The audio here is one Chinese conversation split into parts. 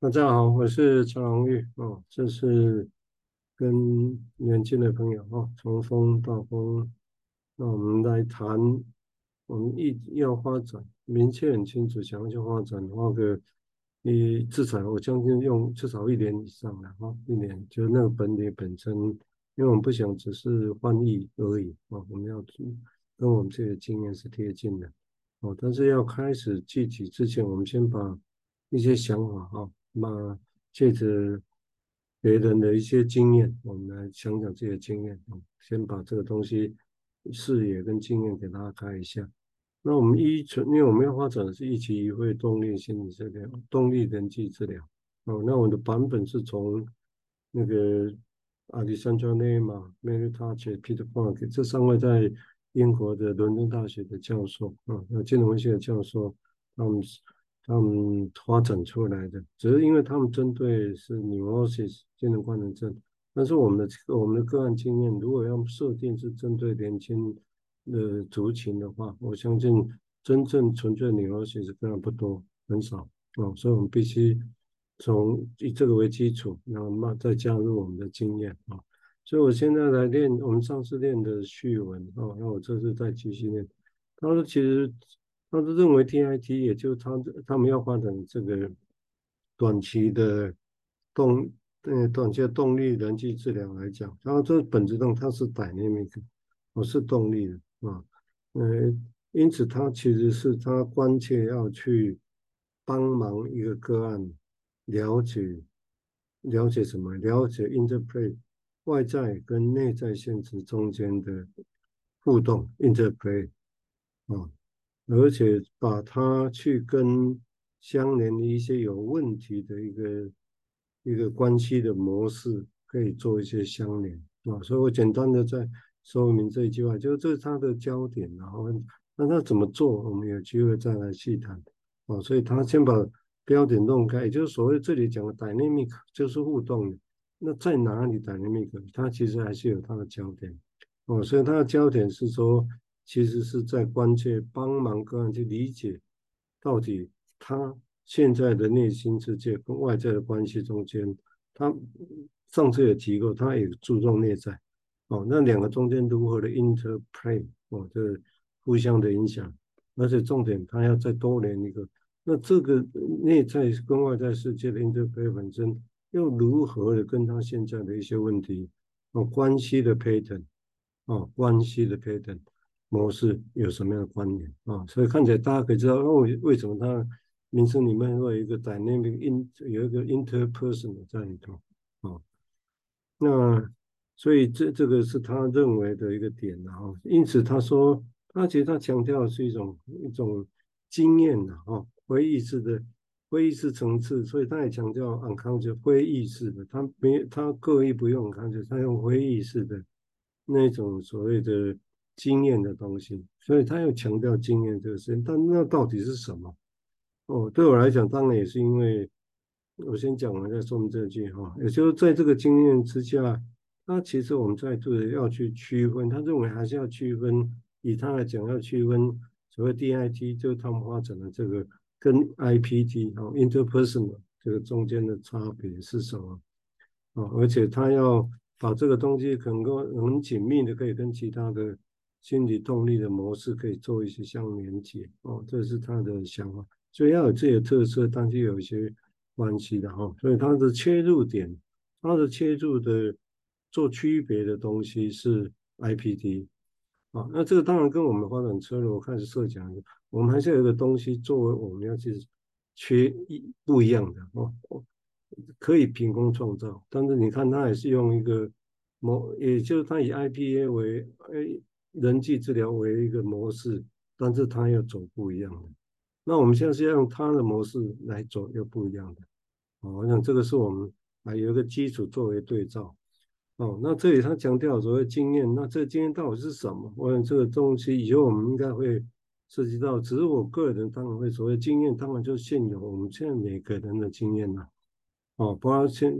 大家好，我是陈荣玉哦，这是跟年轻的朋友哦，从风到风，那我们来谈，我们一要发展，明确很清楚，想要去发展，的话个你至少我相信用至少一年以上的哈，一年就那个本体本身，因为我们不想只是翻译而已啊，我们要跟我们这个经验是贴近的哦，但是要开始具体之前，我们先把一些想法哈。那借着别人的一些经验，我们来讲讲这些经验。先把这个东西视野跟经验给大家开一下。那我们依存，因为我们要发展的是一期一会动力心理治疗、动力人际治疗。哦，那我的版本是从那个 Alexandra Neymar、Mary Touch、Peter p a r k 这三位在英国的伦敦大学的教授啊，那金融学的教授，他们。他们发展出来的，只是因为他们针对是 neurosis 精神官能症，但是我们的我们的个案经验，如果要设定是针对年轻的族群的话，我相信真正纯粹 neurosis 是非常不多，很少哦，所以我们必须从以这个为基础，然后慢再加入我们的经验啊。所以我现在来练我们上次练的序文啊，那我这次再继续练。他说其实。他是认为 TIT，也就是他他们要发展这个短期的动呃短期的动力人际治疗来讲，然后这本质上它是 dynamic，我是动力的啊，呃，因此它其实是他关切要去帮忙一个个案了解了解什么，了解 interplay 外在跟内在现实中间的互动 interplay 啊。而且把它去跟相连的一些有问题的一个一个关系的模式，可以做一些相连啊。所以我简单的再说明这一句话，就是这是它的焦点。然后那他怎么做，我们有机会再来细谈啊。所以他先把标点弄开，也就是所谓这里讲的 dynamic 就是互动的。那在哪里 dynamic？它其实还是有它的焦点哦。所以它的焦点是说。其实是在关切帮忙个案去理解，到底他现在的内心世界跟外在的关系中间，他上次也提过，他也注重内在，哦，那两个中间如何的 interplay，哦，这互相的影响，而且重点他要再多连一个，那这个内在跟外在世界的 interplay 本身又如何的跟他现在的一些问题，哦，关系的 pattern，哦，关系的 pattern。模式有什么样的关联啊？所以看起来大家可以知道，哦，为什么它名称里面会有一个 dynamic in 有一个 interpersonal 在里头啊？那所以这这个是他认为的一个点啊。因此他说，他其实他强调的是一种一种经验的啊，非意识的非意识层次，所以他也强调 unconscious 非意识的，他没他刻意不用 unconscious，他用非意识的那种所谓的。经验的东西，所以他要强调经验这个事情，但那到底是什么？哦，对我来讲，当然也是因为我先讲完再说明这句哈，也就是在这个经验之下，那其实我们在这里要去区分，他认为还是要区分，以他来讲要区分所谓 DIT，就是他们发展的这个跟 IPT 哦 interpersonal 这个中间的差别是什么？哦，而且他要把这个东西能够很紧密的可以跟其他的。心理动力的模式可以做一些相连接哦，这是他的想法，所以要有自己的特色，但是有一些关系的哈。所以他的切入点，他的切入的做区别的东西是 IPT 啊。那这个当然跟我们发展车罗开始设想，我们还是有一个东西作为我们要去缺一不一样的哦，可以凭空创造，但是你看他也是用一个模，也就是他以 IPA 为 A。人际治疗为一个模式，但是他要走不一样的。那我们现在是要用他的模式来走，又不一样的。哦，我想这个是我们还有一个基础作为对照。哦，那这里他强调所谓经验，那这个经验到底是什么？我想这个东西以后我们应该会涉及到。只是我个人当然会所谓经验，当然就是现有我们现在每个人的经验了。哦，包括先，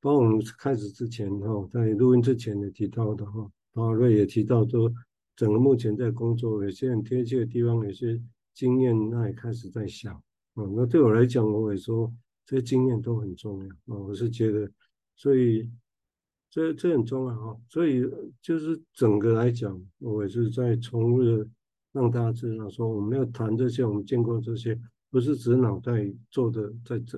包括我们开始之前哈，在录音之前也提到的哈，包括瑞也提到说。整个目前在工作，有些很贴切的地方，有些经验，那也开始在想。嗯，那对我来讲，我也说，这些经验都很重要啊。我是觉得，所以这这很重要啊。所以就是整个来讲，我也是在从日让大家知道说，我们要谈这些，我们见过这些，不是只脑袋做的，在这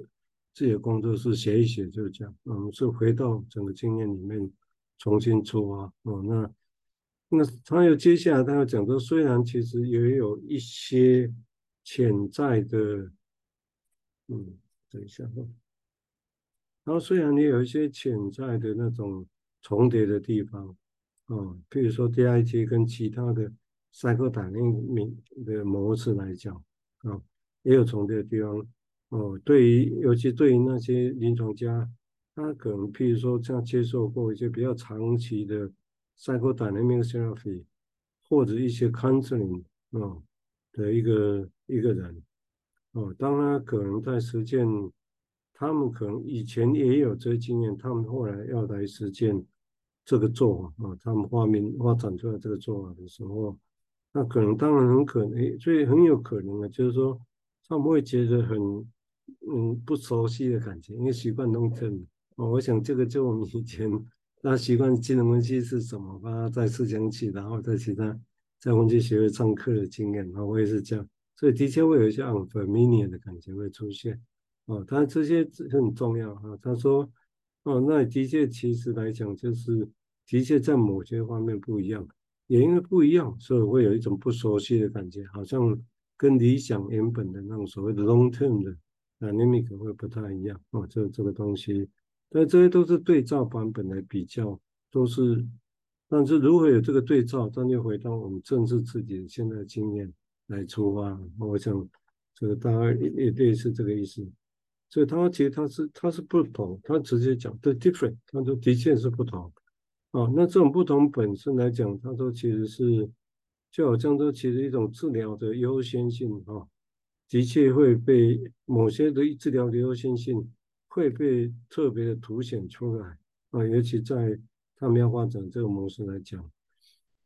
自己的工作室写一写就这样，我们是回到整个经验里面重新出发哦。那那他又接下来他要讲说，虽然其实也有一些潜在的。嗯，等一下哈。然后虽然你有一些潜在的那种重叠的地方，啊，比如说 DIT 跟其他的 psychodynamic 的模式来讲，啊，也有重叠的地方。哦，对于尤其对于那些临床家，他可能譬如说像接受过一些比较长期的 psychodynamic therapy 或者一些 counseling 啊的一个一个人。哦，当他可能在实践，他们可能以前也有这些经验，他们后来要来实践这个做法啊，他们发明发展出来这个做法的时候，那可能当然很可能，所以很有可能啊，就是说他们会觉得很嗯不熟悉的感觉，因为习惯弄正哦，我想这个就我们以前那习惯技能分析是怎么，把它再次讲起，然后再其他在分析学会上课的经验，啊，我也是这样。所以的确会有一些 unfamiliar 的感觉会出现，哦，但这些很重要哈。他说，哦，那的确其实来讲就是的确在某些方面不一样，也因为不一样，所以会有一种不熟悉的感觉，好像跟理想原本的那种所谓的 long term 的 dynamic 会不太一样哦。这这个东西，但这些都是对照版本来比较，都是，但是如果有这个对照，那就回到我们正视自己现在经验。来出发，我想这个大概也也类似这个意思。所以他其实他是他是不同，他直接讲 the different，他说的确是不同。啊，那这种不同本身来讲，他说其实是就好像说其实一种治疗的优先性啊，的确会被某些的治疗的优先性会被特别的凸显出来啊，尤其在他们要发展这个模式来讲。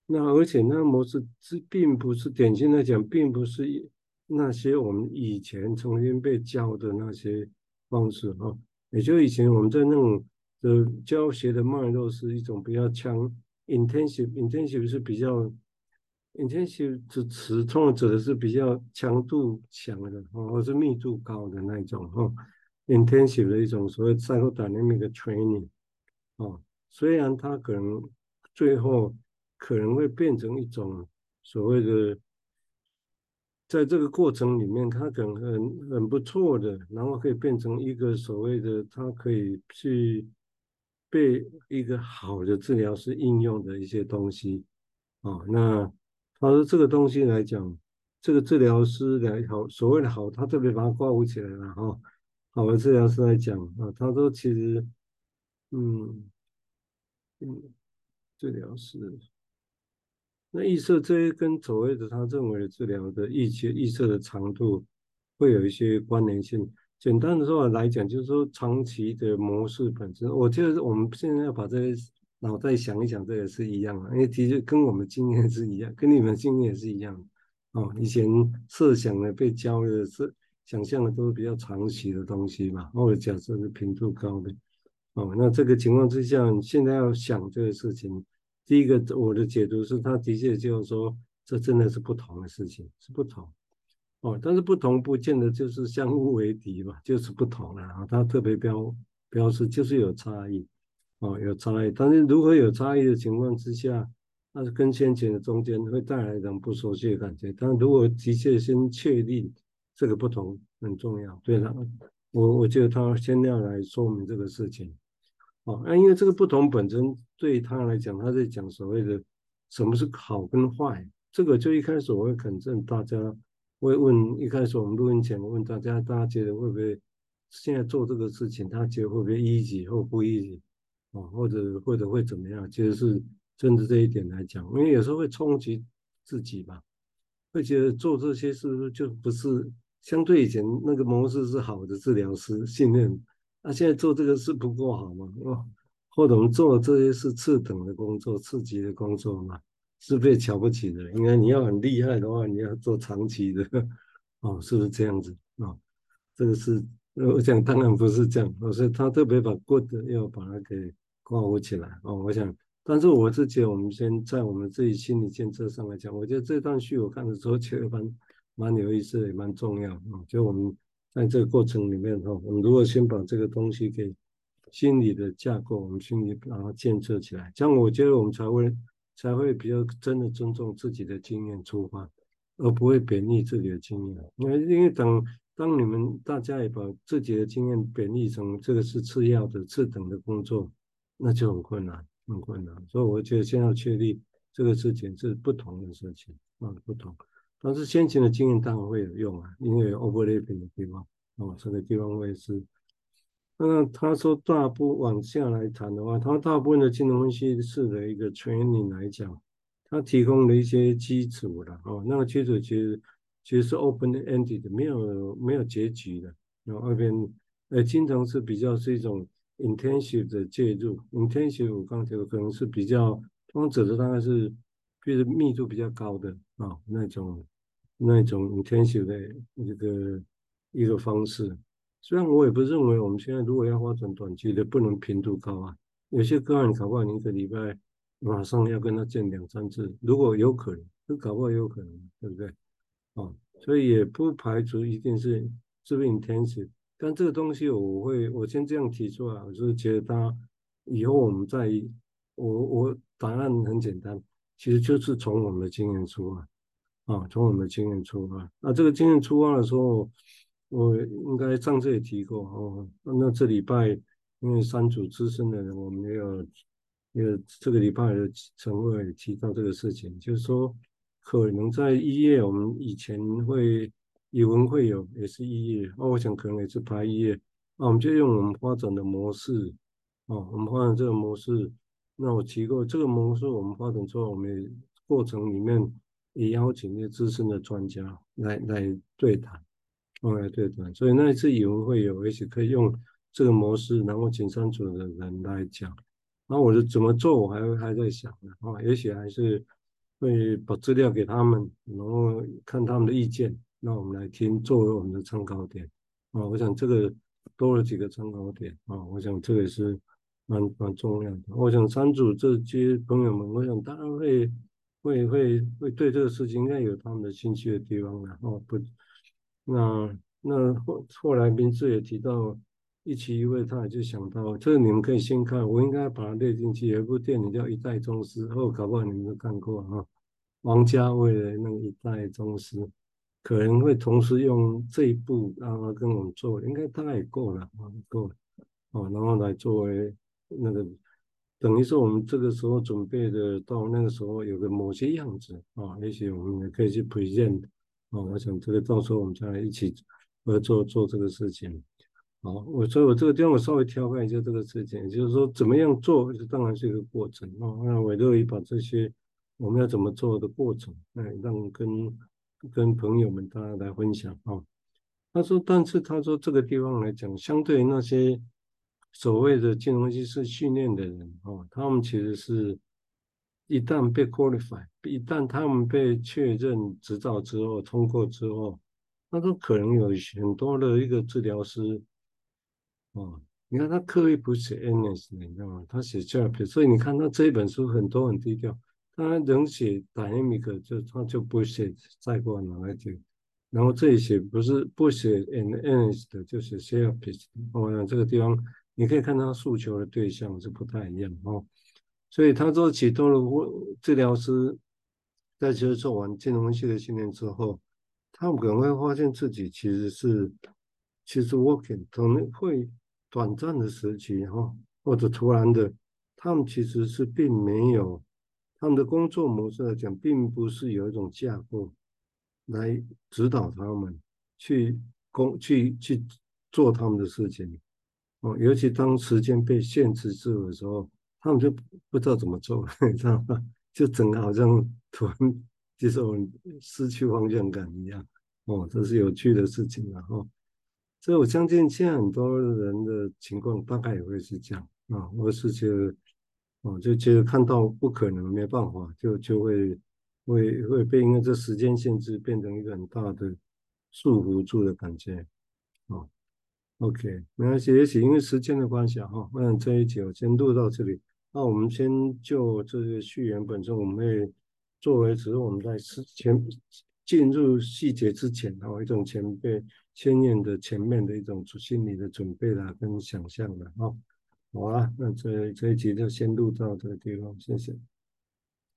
那而且那个模式是并不是典型来讲，并不是那些我们以前重新被教的那些方式哈，也就以前我们在那种的教学的脉络是一种比较强 intensive，intensive 是比较 intensive 这词通常指的是比较强度强的哦，或是密度高的那种哈，intensive 的一种所谓 psychodynamic training 哦，虽然它可能最后。可能会变成一种所谓的，在这个过程里面，它可能很很不错的，然后可以变成一个所谓的，它可以去被一个好的治疗师应用的一些东西啊。那他说这个东西来讲，这个治疗师来好，所谓的好，他特别把它挂钩起来了哈。好的治疗师来讲啊，他说其实，嗯嗯，治疗师。那预设这些跟所谓的他认为的治疗的预期预设的长度会有一些关联性。简单的说法来讲，就是说长期的模式本身，我觉得我们现在要把这些脑袋想一想，这也是一样的，因为的确跟我们经验是一样，跟你们经验也是一样。哦，以前设想的被教的是想象的都是比较长期的东西嘛，或者假设是频度高的。哦，那这个情况之下，你现在要想这个事情。第一个，我的解读是，他的确就是说，这真的是不同的事情，是不同哦。但是不同不见得就是相互为敌吧，就是不同了啊。他特别标标示就是有差异哦，有差异。但是如何有差异的情况之下，那是跟先前的中间会带来一种不熟悉的感觉。但如果的确先确定这个不同很重要，对了，我我觉得他先要来说明这个事情。哦，那因为这个不同本身对他来讲，他在讲所谓的什么是好跟坏，这个就一开始我会肯定大家会问，一开始我们录音前问大家，大家觉得会不会现在做这个事情，他觉得会不会 easy 或不 easy 哦，或者或者会怎么样？其实是针对这一点来讲，因为有时候会冲击自己吧，会觉得做这些是不是就不是相对以前那个模式是好的治疗师信任。那、啊、现在做这个事不够好吗？哦，或者我们做的这些是次等的工作、次级的工作嘛，是被瞧不起的。应该你要很厉害的话，你要做长期的，哦，是不是这样子？哦，这个是我想当然不是这样，我是他特别把 good 要把它给括弧起来哦。我想，但是我自己，我们先在我们自己心理建设上来讲，我觉得这段序我看的时候觉得蛮蛮有意思，也蛮重要啊。就我们在这个过程里面哈，我们如果先把这个东西给心理的架构，我们心里把它建设起来，这样我觉得我们才会才会比较真的尊重自己的经验出发，而不会贬义自己的经验。因为因为等。当你们大家也把自己的经验贬义成这个是次要的、次等的工作，那就很困难，很困难。所以我觉得先要确立这个事情是不同的事情啊，不同。但是先前的经验当然会有用啊，因为 overlapping 的地方啊，这个地方会是。那他说大部往下来谈的话，他大部分的金融分析师的一个 training 来讲，他提供了一些基础的啊，那个基础其实。其实是 open-ended，没有没有结局的。然后外边呃，经常是比较是一种 intensive 的介入，intensive 我刚才说可能是比较，通常指的大概是就是密度比较高的啊、那种那种 intensive 的一个一个方式。虽然我也不认为我们现在如果要发展短期的，不能频度高啊。有些个案搞不好你一个礼拜马上要跟他见两三次，如果有可能，就搞不好有可能，对不对？哦，所以也不排除一定是是不是 intensive，但这个东西我会我先这样提出来，我就是觉得他以后我们再我我答案很简单，其实就是从我们的经验出发啊，从我们的经验出发。那这个经验出发的时候，我应该上次也提过哦。那这礼拜因为三组资深的人，我们也有也有这个礼拜的晨会也提到这个事情，就是说。可能在一月，我们以前会语文会有，也是一月。那我想可能也是排一月。那我们就用我们发展的模式，哦，我们发展这个模式。那我提过这个模式，我们发展之后，我们过程里面也邀请一些资深的专家来来对谈，来对谈。所以那一次语文会有，也许可以用这个模式，然后请三组的人来讲。那我是怎么做，我还还在想呢。啊，也许还是。会把资料给他们，然后看他们的意见，那我们来听作为我们的参考点啊。我想这个多了几个参考点啊，我想这个也是蛮蛮重要的。我想三组这些朋友们，我想当然会会会会对这个事情应该有他们的兴趣的地方的哦。不，那那后后来名字也提到一期一会，他也就想到这个你们可以先看，我应该把它列进去。有一部电影叫《一代宗师》，哦搞不好你们都看过啊。王家卫的那个一代宗师，可能会同时用这一部让他跟我们做，应该大概也够了啊，够了哦，然后来作为那个，等于是我们这个时候准备的，到那个时候有个某些样子啊，也许我们也可以去 present 啊，我想这个到时候我们再来一起合作做这个事情。好，我所以我这个地方我稍微挑开一下这个事情，就是说怎么样做，这当然是一个过程啊，那我乐意把这些。我们要怎么做的过程，哎，让跟跟朋友们大家来分享啊。他说，但是他说这个地方来讲，相对于那些所谓的金融分析师训练的人啊，他们其实是一旦被 qualify，一旦他们被确认执照之后，通过之后，那都可能有很多的一个治疗师啊，你看他刻意不写 NS，你知道吗？他写 therapy，所以你看他这一本书很多很低调。他能写 dynamic 就他就不写再过哪来就，然后这里写不是不写 N N S 的，就写 therapist。我想这个地方你可以看他诉求的对象是不太一样哦。所以他做，启动了治疗师在接受完金融分析的训练之后，他们可能会发现自己其实是其实 working 可能会短暂的时期哈，或者突然的，他们其实是并没有。他们的工作模式来讲，并不是有一种架构来指导他们去工去去做他们的事情哦。尤其当时间被限制住的时候，他们就不知道怎么做，你知道吗？就整个好像突然就是失去方向感一样哦。这是有趣的事情了哦。所以我相信现在很多人的情况大概也会是这样啊。我是觉得。哦，就觉得看到不可能，没办法，就就会会会被因为这时间限制变成一个很大的束缚住的感觉，啊 OK，没关系，也许因为时间的关系哈，那这一集我先录到这里。那我们先就这个序言本身，我们会作为只是我们在前进入细节之前，哈，一种前辈先验的前面的一种心理的准备啦，跟想象的哈。好啊，那这这一集就先录到这个地方，谢谢。